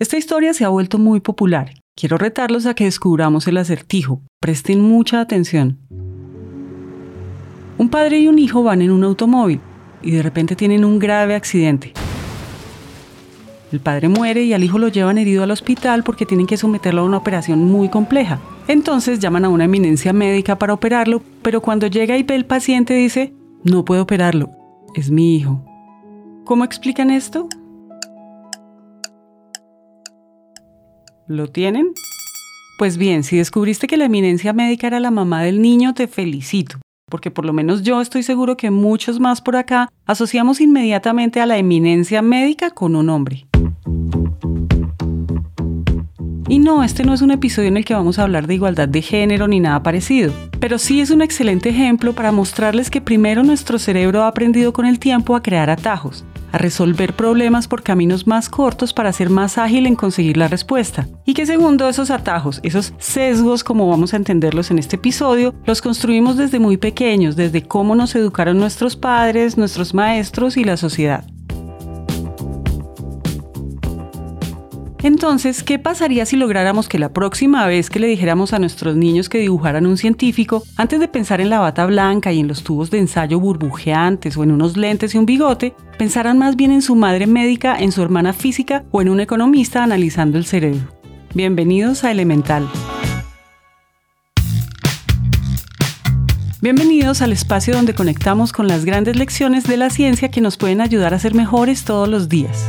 Esta historia se ha vuelto muy popular. Quiero retarlos a que descubramos el acertijo. Presten mucha atención. Un padre y un hijo van en un automóvil y de repente tienen un grave accidente. El padre muere y al hijo lo llevan herido al hospital porque tienen que someterlo a una operación muy compleja. Entonces llaman a una eminencia médica para operarlo, pero cuando llega y ve el paciente dice, no puedo operarlo, es mi hijo. ¿Cómo explican esto? ¿Lo tienen? Pues bien, si descubriste que la eminencia médica era la mamá del niño, te felicito, porque por lo menos yo estoy seguro que muchos más por acá asociamos inmediatamente a la eminencia médica con un hombre. Y no, este no es un episodio en el que vamos a hablar de igualdad de género ni nada parecido, pero sí es un excelente ejemplo para mostrarles que primero nuestro cerebro ha aprendido con el tiempo a crear atajos, a resolver problemas por caminos más cortos para ser más ágil en conseguir la respuesta. Y que segundo, esos atajos, esos sesgos, como vamos a entenderlos en este episodio, los construimos desde muy pequeños, desde cómo nos educaron nuestros padres, nuestros maestros y la sociedad. Entonces, ¿qué pasaría si lográramos que la próxima vez que le dijéramos a nuestros niños que dibujaran un científico, antes de pensar en la bata blanca y en los tubos de ensayo burbujeantes o en unos lentes y un bigote, pensaran más bien en su madre médica, en su hermana física o en un economista analizando el cerebro? Bienvenidos a Elemental. Bienvenidos al espacio donde conectamos con las grandes lecciones de la ciencia que nos pueden ayudar a ser mejores todos los días.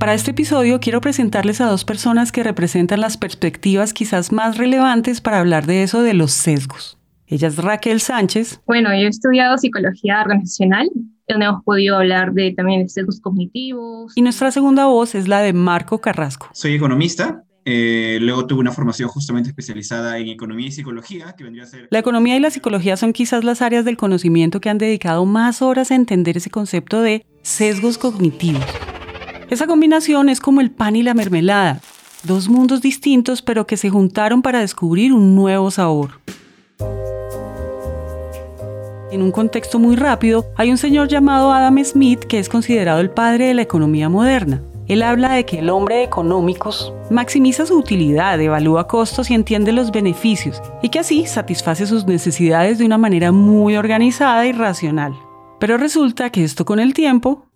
Para este episodio quiero presentarles a dos personas que representan las perspectivas quizás más relevantes para hablar de eso de los sesgos. Ella es Raquel Sánchez. Bueno, yo he estudiado psicología organizacional, donde hemos podido hablar de también de sesgos cognitivos. Y nuestra segunda voz es la de Marco Carrasco. Soy economista, eh, luego tuve una formación justamente especializada en economía y psicología, que vendría a ser... La economía y la psicología son quizás las áreas del conocimiento que han dedicado más horas a entender ese concepto de sesgos cognitivos. Esa combinación es como el pan y la mermelada, dos mundos distintos pero que se juntaron para descubrir un nuevo sabor. En un contexto muy rápido, hay un señor llamado Adam Smith que es considerado el padre de la economía moderna. Él habla de que el hombre de económicos maximiza su utilidad, evalúa costos y entiende los beneficios, y que así satisface sus necesidades de una manera muy organizada y racional. Pero resulta que esto con el tiempo...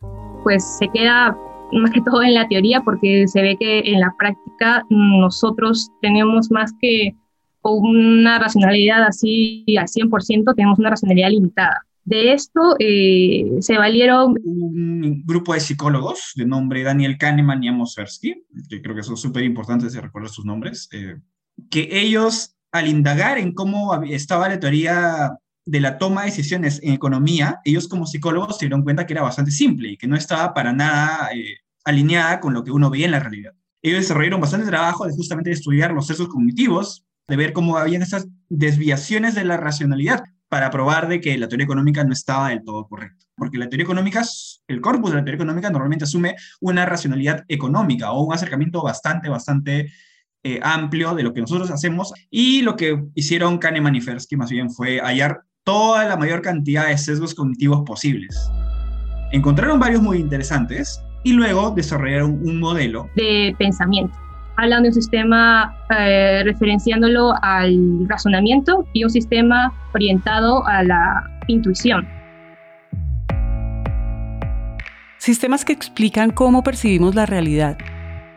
Pues se queda más que todo en la teoría, porque se ve que en la práctica nosotros tenemos más que una racionalidad así al 100%, tenemos una racionalidad limitada. De esto eh, se valieron... Un grupo de psicólogos de nombre Daniel Kahneman y Amos Tversky, que creo que son súper importantes de recordar sus nombres, eh, que ellos al indagar en cómo estaba la teoría de la toma de decisiones en economía, ellos como psicólogos se dieron cuenta que era bastante simple y que no estaba para nada eh, alineada con lo que uno veía en la realidad. Ellos desarrollaron bastante trabajo de justamente estudiar los sesgos cognitivos, de ver cómo habían esas desviaciones de la racionalidad para probar de que la teoría económica no estaba del todo correcta. Porque la teoría económica, el corpus de la teoría económica normalmente asume una racionalidad económica o un acercamiento bastante, bastante eh, amplio de lo que nosotros hacemos. Y lo que hicieron Kahneman y Tversky más bien fue hallar toda la mayor cantidad de sesgos cognitivos posibles. Encontraron varios muy interesantes y luego desarrollaron un modelo de pensamiento. Hablan de un sistema eh, referenciándolo al razonamiento y un sistema orientado a la intuición. Sistemas que explican cómo percibimos la realidad.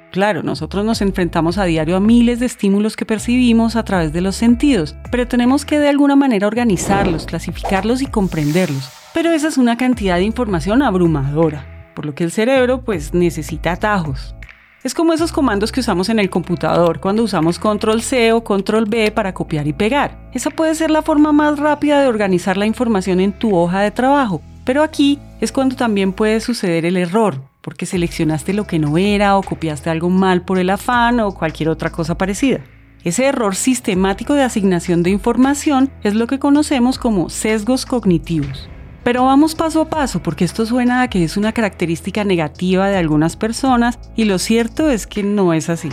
Claro, nosotros nos enfrentamos a diario a miles de estímulos que percibimos a través de los sentidos, pero tenemos que de alguna manera organizarlos, clasificarlos y comprenderlos. Pero esa es una cantidad de información abrumadora por lo que el cerebro pues necesita atajos. Es como esos comandos que usamos en el computador cuando usamos control C o control B para copiar y pegar. Esa puede ser la forma más rápida de organizar la información en tu hoja de trabajo, pero aquí es cuando también puede suceder el error, porque seleccionaste lo que no era o copiaste algo mal por el afán o cualquier otra cosa parecida. Ese error sistemático de asignación de información es lo que conocemos como sesgos cognitivos. Pero vamos paso a paso porque esto suena a que es una característica negativa de algunas personas y lo cierto es que no es así.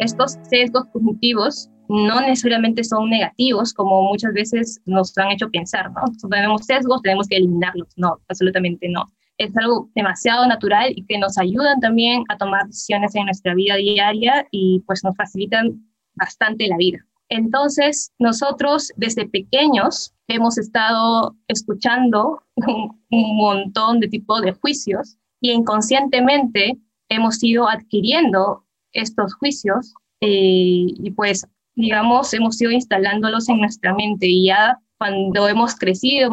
Estos sesgos cognitivos no necesariamente son negativos como muchas veces nos han hecho pensar, ¿no? tenemos sesgos, tenemos que eliminarlos. No, absolutamente no. es algo demasiado natural y que nos ayudan también a tomar decisiones en nuestra vida diaria y pues nos facilitan bastante la vida. Entonces, nosotros desde pequeños hemos estado escuchando un, montón de tipos de juicios y inconscientemente hemos ido adquiriendo estos juicios eh, y pues, digamos, hemos ido instalándolos en nuestra mente y ya cuando hemos crecido,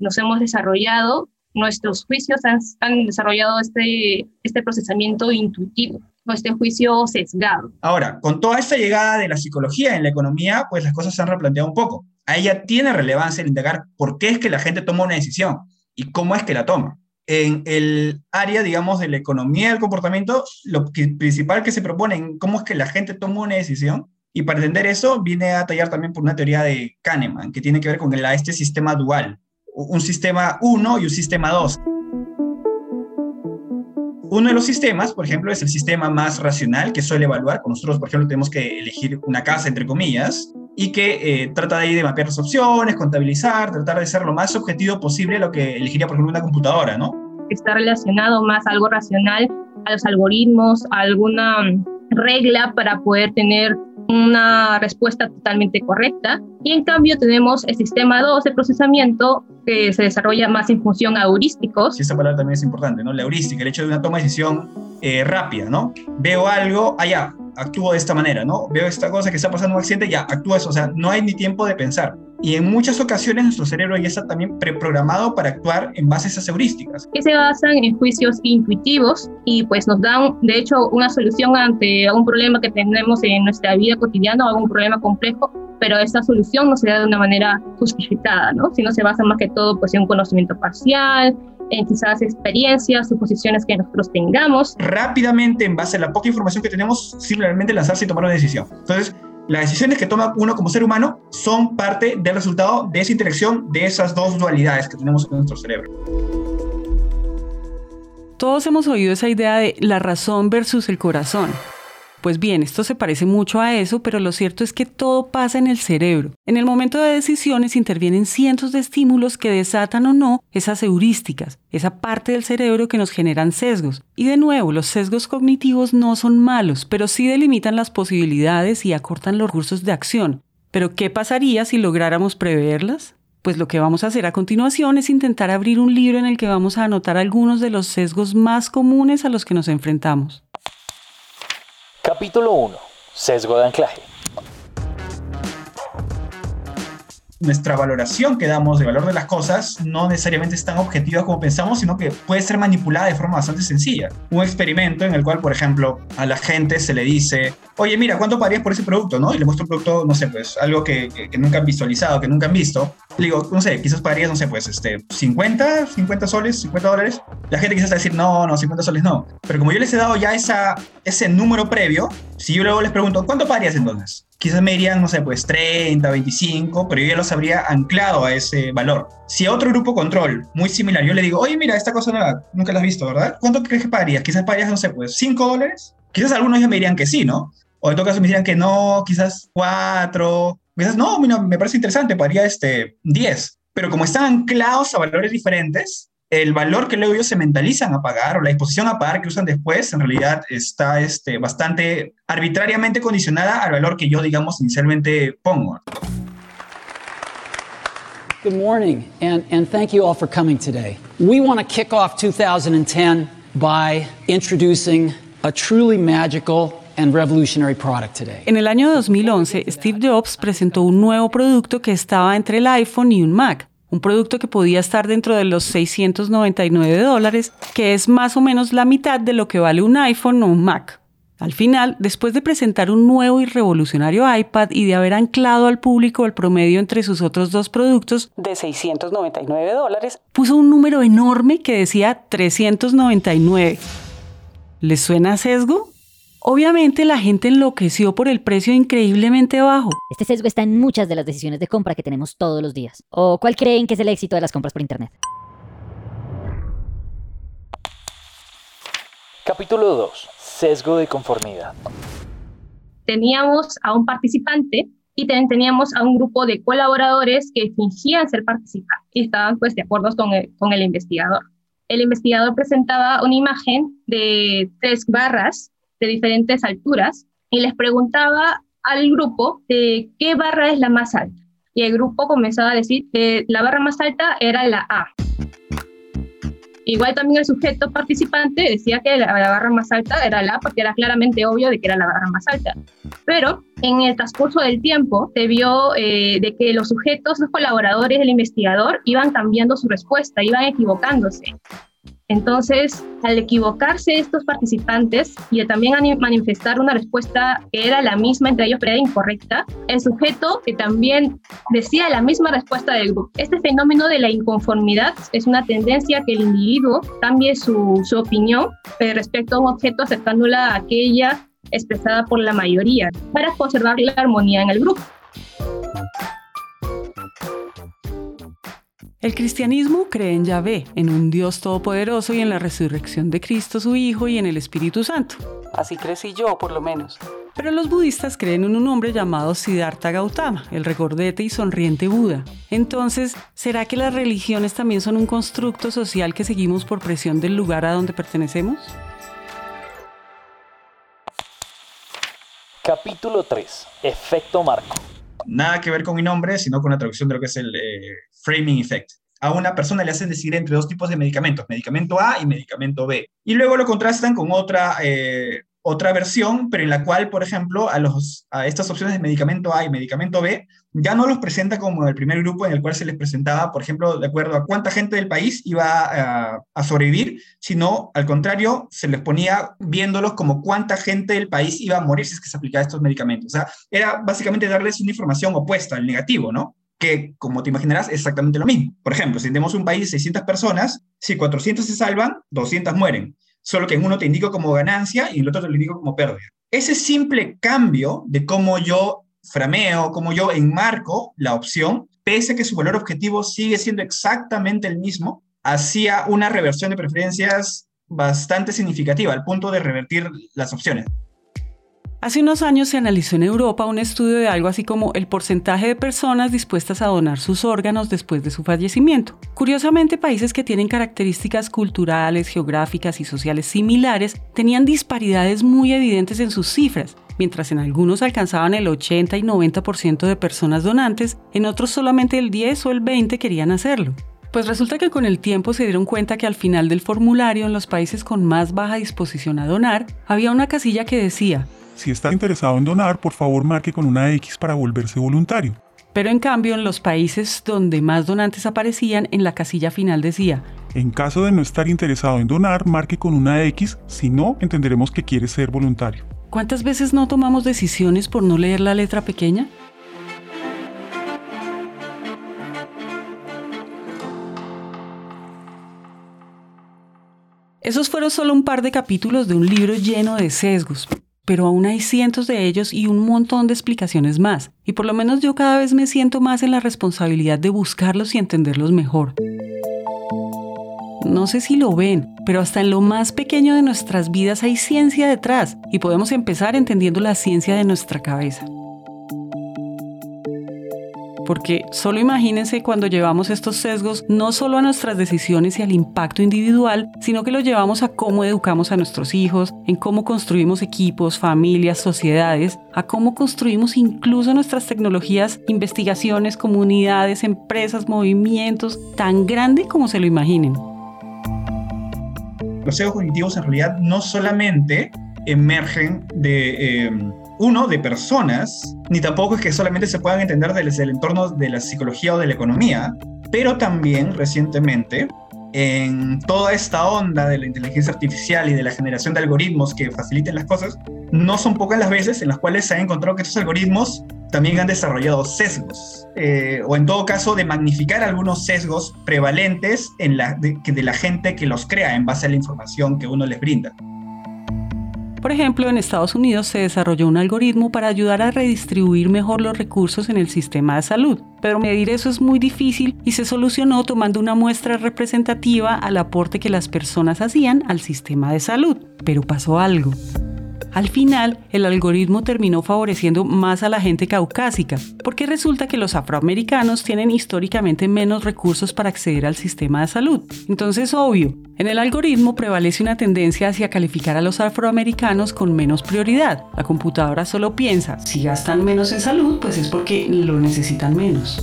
nos hemos desarrollado, nuestros juicios han, desarrollado este, este procesamiento intuitivo, este juicio sesgado. Ahora, con toda esta llegada de la psicología en la economía, pues las cosas se han replanteado un poco. A ella tiene relevancia el indagar por qué es que la gente toma una decisión y cómo es que la toma. En el área, digamos, de la economía del comportamiento, lo principal que se propone en cómo es que la gente toma una decisión y para entender eso, viene a tallar también por una teoría de Kahneman, que tiene que ver con el, este sistema dual, un sistema 1 y un sistema 2. Uno de los sistemas, por ejemplo, es el sistema más racional que suele evaluar. Con nosotros, por ejemplo, tenemos que elegir una casa, entre comillas, y que eh, trata de ahí de mapear las opciones, contabilizar, tratar de ser lo más objetivo posible lo que elegiría, por ejemplo, una computadora, ¿no? Está relacionado más a algo racional, a los algoritmos, a alguna regla para poder tener una respuesta totalmente correcta. Y en cambio tenemos el sistema 2 de procesamiento que se desarrolla más en función a heurísticos. Sí, esa palabra también es importante, ¿no? La heurística, el hecho de una toma de decisión eh, rápida, ¿no? Veo algo, allá, actúo de esta manera, ¿no? Veo esta cosa que está pasando un accidente, ya, actúo eso, o sea, no hay ni tiempo de pensar. Y en muchas ocasiones nuestro cerebro ya está también preprogramado para actuar en base a esas heurísticas. Que se basan en juicios intuitivos y pues nos dan, de hecho, una solución ante algún problema que tenemos en nuestra vida cotidiana o algún problema complejo, pero esta solución no se da de una manera justificada, ¿no? Sino se basa más que todo pues en un conocimiento parcial, en quizás experiencias, suposiciones que nosotros tengamos. Rápidamente, en base a la poca información que tenemos, simplemente lanzarse y tomar una decisión. Entonces, las decisiones que toma uno como ser humano son parte del resultado de esa interacción de esas dos dualidades que tenemos en nuestro cerebro. Todos hemos oído esa idea de la razón versus el corazón. Pues bien, esto se parece mucho a eso, pero lo cierto es que todo pasa en el cerebro. En el momento de decisiones intervienen cientos de estímulos que desatan o no esas heurísticas, esa parte del cerebro que nos generan sesgos. Y de nuevo, los sesgos cognitivos no son malos, pero sí delimitan las posibilidades y acortan los recursos de acción. Pero ¿qué pasaría si lográramos preverlas? Pues lo que vamos a hacer a continuación es intentar abrir un libro en el que vamos a anotar algunos de los sesgos más comunes a los que nos enfrentamos. Capítulo 1. Sesgo de anclaje. Nuestra valoración que damos de valor de las cosas no necesariamente es tan objetiva como pensamos, sino que puede ser manipulada de forma bastante sencilla. Un experimento en el cual, por ejemplo, a la gente se le dice, oye, mira, ¿cuánto pagarías por ese producto? ¿no? Y le muestro un producto, no sé, pues algo que, que, nunca han visualizado, que nunca han visto. Le digo, no sé, quizás pagarías, no sé, pues este, 50, 50 soles, 50 dólares. La gente quizás va a decir, no, no, 50 soles no. Pero como yo les he dado ya esa, ese número previo, si yo luego les pregunto, ¿cuánto pagarías entonces? quizás me dirían, no sé, pues 30, 25, pero yo ya los habría anclado a ese valor. Si a otro grupo control muy similar yo le digo, oye, mira, esta cosa nueva, nunca la has visto, ¿verdad? ¿Cuánto crees que pagarías? Quizás pagarías, no sé, pues 5 dólares. Quizás algunos ya me dirían que sí, ¿no? O en todo caso me dirían que no, quizás 4. Quizás no, mira, me parece interesante, pagaría este 10. Pero como están anclados a valores diferentes, el valor que luego ellos se mentalizan a pagar o la disposición a pagar que usan después, en realidad está este, bastante arbitrariamente condicionada al valor que yo, digamos, inicialmente pongo. Good morning, and, and thank you all for coming today. We want to kick off 2010 by introducing a truly magical and revolutionary product today. En el año 2011, Steve Jobs presentó un nuevo producto que estaba entre el iPhone y un Mac un producto que podía estar dentro de los 699 dólares, que es más o menos la mitad de lo que vale un iPhone o un Mac. Al final, después de presentar un nuevo y revolucionario iPad y de haber anclado al público el promedio entre sus otros dos productos de 699 dólares, puso un número enorme que decía 399. ¿Les suena sesgo? Obviamente la gente enloqueció por el precio increíblemente bajo. Este sesgo está en muchas de las decisiones de compra que tenemos todos los días. ¿O cuál creen que es el éxito de las compras por Internet? Capítulo 2. Sesgo de conformidad. Teníamos a un participante y también teníamos a un grupo de colaboradores que fingían ser participantes y estaban pues de acuerdo con el, con el investigador. el investigador presentaba una imagen de tres barras de diferentes alturas y les preguntaba al grupo de qué barra es la más alta. Y el grupo comenzaba a decir que la barra más alta era la A. Igual también el sujeto participante decía que la, barra más alta era la A porque era claramente obvio de que era la barra más alta. Pero en el transcurso del tiempo se vio eh, de que los sujetos, los colaboradores del investigador iban cambiando su respuesta, iban equivocándose. Entonces, al equivocarse estos participantes y también manifestar una respuesta que era la misma entre ellos, pero era incorrecta, el sujeto que también decía la misma respuesta del grupo. Este fenómeno de la inconformidad es una tendencia que el individuo cambie su, opinión eh, respecto a un objeto aceptándola a aquella expresada por la mayoría para conservar la armonía en el grupo. El cristianismo cree en Yahvé, en un Dios todopoderoso y en la resurrección de Cristo su Hijo y en el Espíritu Santo. Así crecí yo, por lo menos. Pero los budistas creen en un hombre llamado Siddhartha Gautama, el recordete y sonriente Buda. Entonces, ¿será que las religiones también son un constructo social que seguimos por presión del lugar a donde pertenecemos? Capítulo 3. Efecto Marco. Nada que ver con mi nombre, sino con la traducción de lo que es el eh, framing effect. A una persona le hacen decidir entre dos tipos de medicamentos, medicamento A y medicamento B. Y luego lo contrastan con otra, eh, otra versión, pero en la cual, por ejemplo, a, los, a estas opciones de medicamento A y medicamento B ya no los presenta como el primer grupo en el cual se les presentaba, por ejemplo, de acuerdo a cuánta gente del país iba a, a, sobrevivir, sino al contrario, se les ponía viéndolos como cuánta gente del país iba a morir si se aplicaba estos medicamentos. O sea, era básicamente darles una información opuesta, al negativo, ¿no? que, como te imaginarás, es exactamente lo mismo. Por ejemplo, si tenemos un país de 600 personas, si 400 se salvan, 200 mueren. Solo que en uno te indico como ganancia y en el otro te lo indico como pérdida. Ese simple cambio de cómo yo frameo, cómo yo enmarco la opción, pese a que su valor objetivo sigue siendo exactamente el mismo, hacía una reversión de preferencias bastante significativa, al punto de revertir las opciones. Hace unos años se analizó en Europa un estudio de algo así como el porcentaje de personas dispuestas a donar sus órganos después de su fallecimiento. Curiosamente, países que tienen características culturales, geográficas y sociales similares tenían disparidades muy evidentes en sus cifras. Mientras en algunos alcanzaban el 80 y 90% de personas donantes, en otros solamente el 10 o el 20 querían hacerlo. Pues resulta que con el tiempo se dieron cuenta que al final del formulario en los países con más baja disposición a donar había una casilla que decía si está interesado en donar, por favor marque con una X para volverse voluntario. Pero en cambio, en los países donde más donantes aparecían, en la casilla final decía, en caso de no estar interesado en donar, marque con una X, si no, entenderemos que quiere ser voluntario. ¿Cuántas veces no tomamos decisiones por no leer la letra pequeña? Esos fueron solo un par de capítulos de un libro lleno de sesgos, pero aún hay cientos de ellos y un montón de explicaciones más, y por lo menos yo cada vez me siento más en la responsabilidad de buscarlos y entenderlos mejor. No sé si lo ven, pero hasta en lo más pequeño de nuestras vidas hay ciencia detrás, y podemos empezar entendiendo la ciencia de nuestra cabeza porque solo imagínense cuando llevamos estos sesgos no solo a nuestras decisiones y al impacto individual, sino que lo llevamos a cómo educamos a nuestros hijos, en cómo construimos equipos, familias, sociedades, a cómo construimos incluso nuestras tecnologías, investigaciones, comunidades, empresas, movimientos, tan grande como se lo imaginen. Los cognitivos en realidad no solamente emergen de... Eh, uno, de personas, ni tampoco es que solamente se puedan entender desde el entorno de la psicología o de la economía, pero también recientemente en toda esta onda de la inteligencia artificial y de la generación de algoritmos que faciliten las cosas, no son pocas las veces en las cuales se ha encontrado que estos algoritmos también han desarrollado sesgos, eh, o en todo caso de magnificar algunos sesgos prevalentes en la, de la gente que los crea en base a la información que uno les brinda. Por ejemplo, en Estados Unidos se desarrolló un algoritmo para ayudar a redistribuir mejor los recursos en el sistema de salud, pero medir eso es muy difícil y se solucionó tomando una muestra representativa al aporte que las personas hacían al sistema de salud. Pero pasó algo. Al final, el algoritmo terminó favoreciendo más a la gente caucásica, porque resulta que los afroamericanos tienen históricamente menos recursos para acceder al sistema de salud. Entonces, obvio, en el algoritmo prevalece una tendencia hacia calificar a los afroamericanos con menos prioridad. La computadora solo piensa, si gastan menos en salud, pues es porque lo necesitan menos.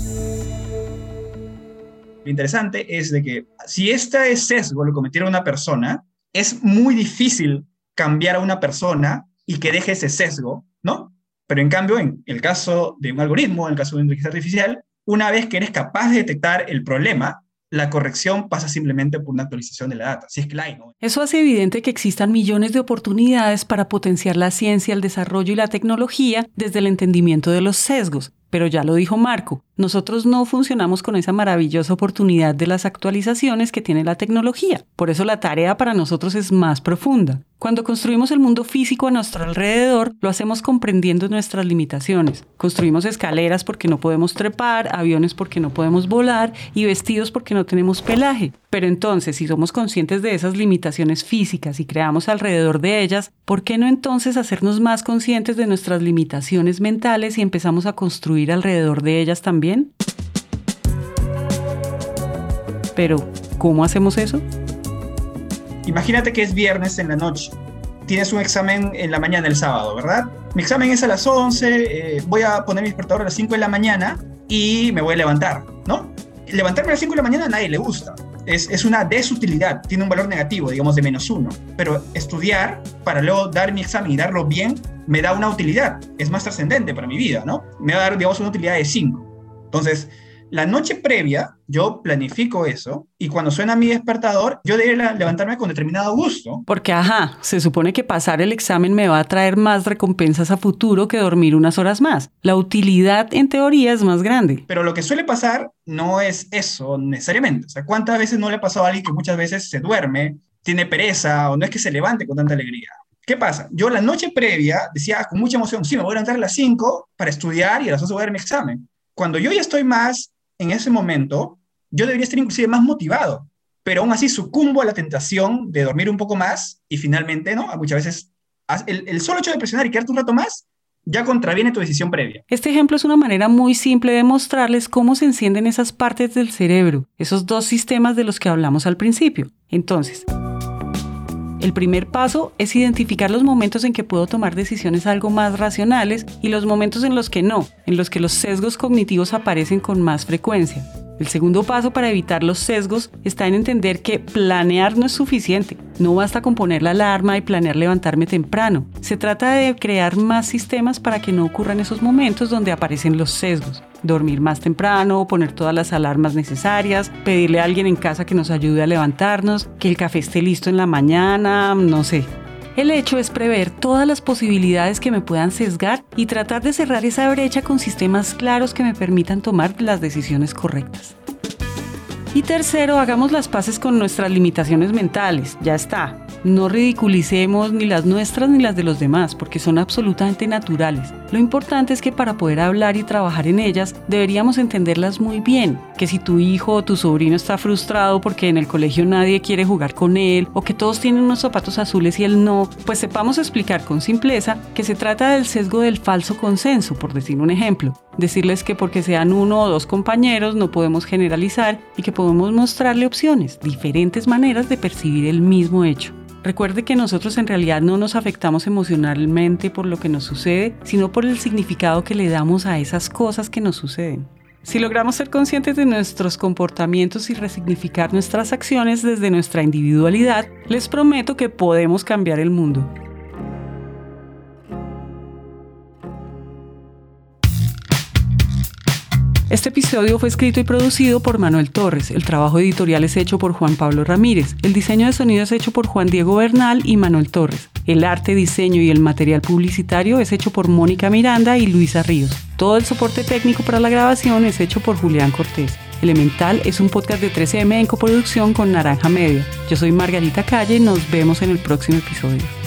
Lo interesante es de que si este sesgo lo cometiera una persona, es muy difícil cambiar a una persona y que deje ese sesgo, ¿no? Pero en cambio, en el caso de un algoritmo, en el caso de una inteligencia artificial, una vez que eres capaz de detectar el problema, la corrección pasa simplemente por una actualización de la data, si es que la. Eso hace evidente que existan millones de oportunidades para potenciar la ciencia, el desarrollo y la tecnología desde el entendimiento de los sesgos. Pero ya lo dijo Marco, nosotros no funcionamos con esa maravillosa oportunidad de las actualizaciones que tiene la tecnología. Por eso la tarea para nosotros es más profunda. Cuando construimos el mundo físico a nuestro alrededor, lo hacemos comprendiendo nuestras limitaciones. Construimos escaleras porque no podemos trepar, aviones porque no podemos volar y vestidos porque no tenemos pelaje. Pero entonces, si somos conscientes de esas limitaciones físicas y creamos alrededor de ellas, ¿por qué no entonces hacernos más conscientes de nuestras limitaciones mentales y empezamos a construir alrededor de ellas también? Pero, ¿cómo hacemos eso? Imagínate que es viernes en la noche. Tienes un examen en la mañana el sábado, ¿verdad? Mi examen es a las 11, eh, voy a poner mi despertador a las 5 de la mañana y me voy a levantar, ¿no? Levantarme a las 5 de la mañana a nadie le gusta. Es, es, una desutilidad, tiene un valor negativo, digamos, de menos uno. Pero estudiar para luego dar mi examen y darlo bien me da una utilidad, es más trascendente para mi vida, ¿no? Me va a dar, digamos, una utilidad de 5. Entonces, la noche previa, yo planifico eso y cuando suena mi despertador, yo debería levantarme con determinado gusto. Porque, ajá, se supone que pasar el examen me va a traer más recompensas a futuro que dormir unas horas más. La utilidad, en teoría, es más grande. Pero lo que suele pasar no es eso necesariamente. O sea, ¿cuántas veces no le ha pasado a alguien que muchas veces se duerme, tiene pereza o no es que se levante con tanta alegría? ¿Qué pasa? Yo la noche previa decía con mucha emoción, sí, me voy a levantar a las 5 para estudiar y a las 11 voy a dar mi examen. Cuando yo ya estoy más en ese momento, yo debería estar inclusive más motivado, pero aún así sucumbo a la tentación de dormir un poco más y finalmente, ¿no? Muchas veces el, solo hecho de presionar y quedarte un rato más ya contraviene tu decisión previa. Este ejemplo es una manera muy simple de mostrarles cómo se encienden esas partes del cerebro, esos dos sistemas de los que hablamos al principio. Entonces, el primer paso es identificar los momentos en que puedo tomar decisiones algo más racionales y los momentos en los que no, en los que los sesgos cognitivos aparecen con más frecuencia. El segundo paso para evitar los sesgos está en entender que planear no es suficiente. No basta con poner la alarma y planear levantarme temprano. Se trata de crear más sistemas para que no ocurran esos momentos donde aparecen los sesgos. Dormir más temprano, poner todas las alarmas necesarias, pedirle a alguien en casa que nos ayude a levantarnos, que el café esté listo en la mañana, no sé. El hecho es prever todas las posibilidades que me puedan sesgar y tratar de cerrar esa brecha con sistemas claros que me permitan tomar las decisiones correctas. Y tercero, hagamos las paces con nuestras limitaciones mentales. Ya está. No ridiculicemos ni las nuestras ni las de los demás, porque son absolutamente naturales. Lo importante es que para poder hablar y trabajar en ellas, deberíamos entenderlas muy bien. Que si tu hijo o tu sobrino está frustrado porque en el colegio nadie quiere jugar con él, o que todos tienen unos zapatos azules y él no, pues sepamos explicar con simpleza que se trata del sesgo del falso consenso, por decir un ejemplo. Decirles que porque sean uno o dos compañeros no podemos generalizar y que podemos mostrarle opciones, diferentes maneras de percibir el mismo hecho. Recuerde que nosotros en realidad no nos afectamos emocionalmente por lo que nos sucede, sino por el significado que le damos a esas cosas que nos suceden. Si logramos ser conscientes de nuestros comportamientos y resignificar nuestras acciones desde nuestra individualidad, les prometo que podemos cambiar el mundo. Este episodio fue escrito y producido por Manuel Torres. El trabajo editorial es hecho por Juan Pablo Ramírez. El diseño de sonido es hecho por Juan Diego Bernal y Manuel Torres. El arte, diseño y el material publicitario es hecho por Mónica Miranda y Luisa Ríos. Todo el soporte técnico para la grabación es hecho por Julián Cortés. Elemental es un podcast de 13M en coproducción con Naranja Media. Yo soy Margarita Calle nos vemos en el próximo episodio.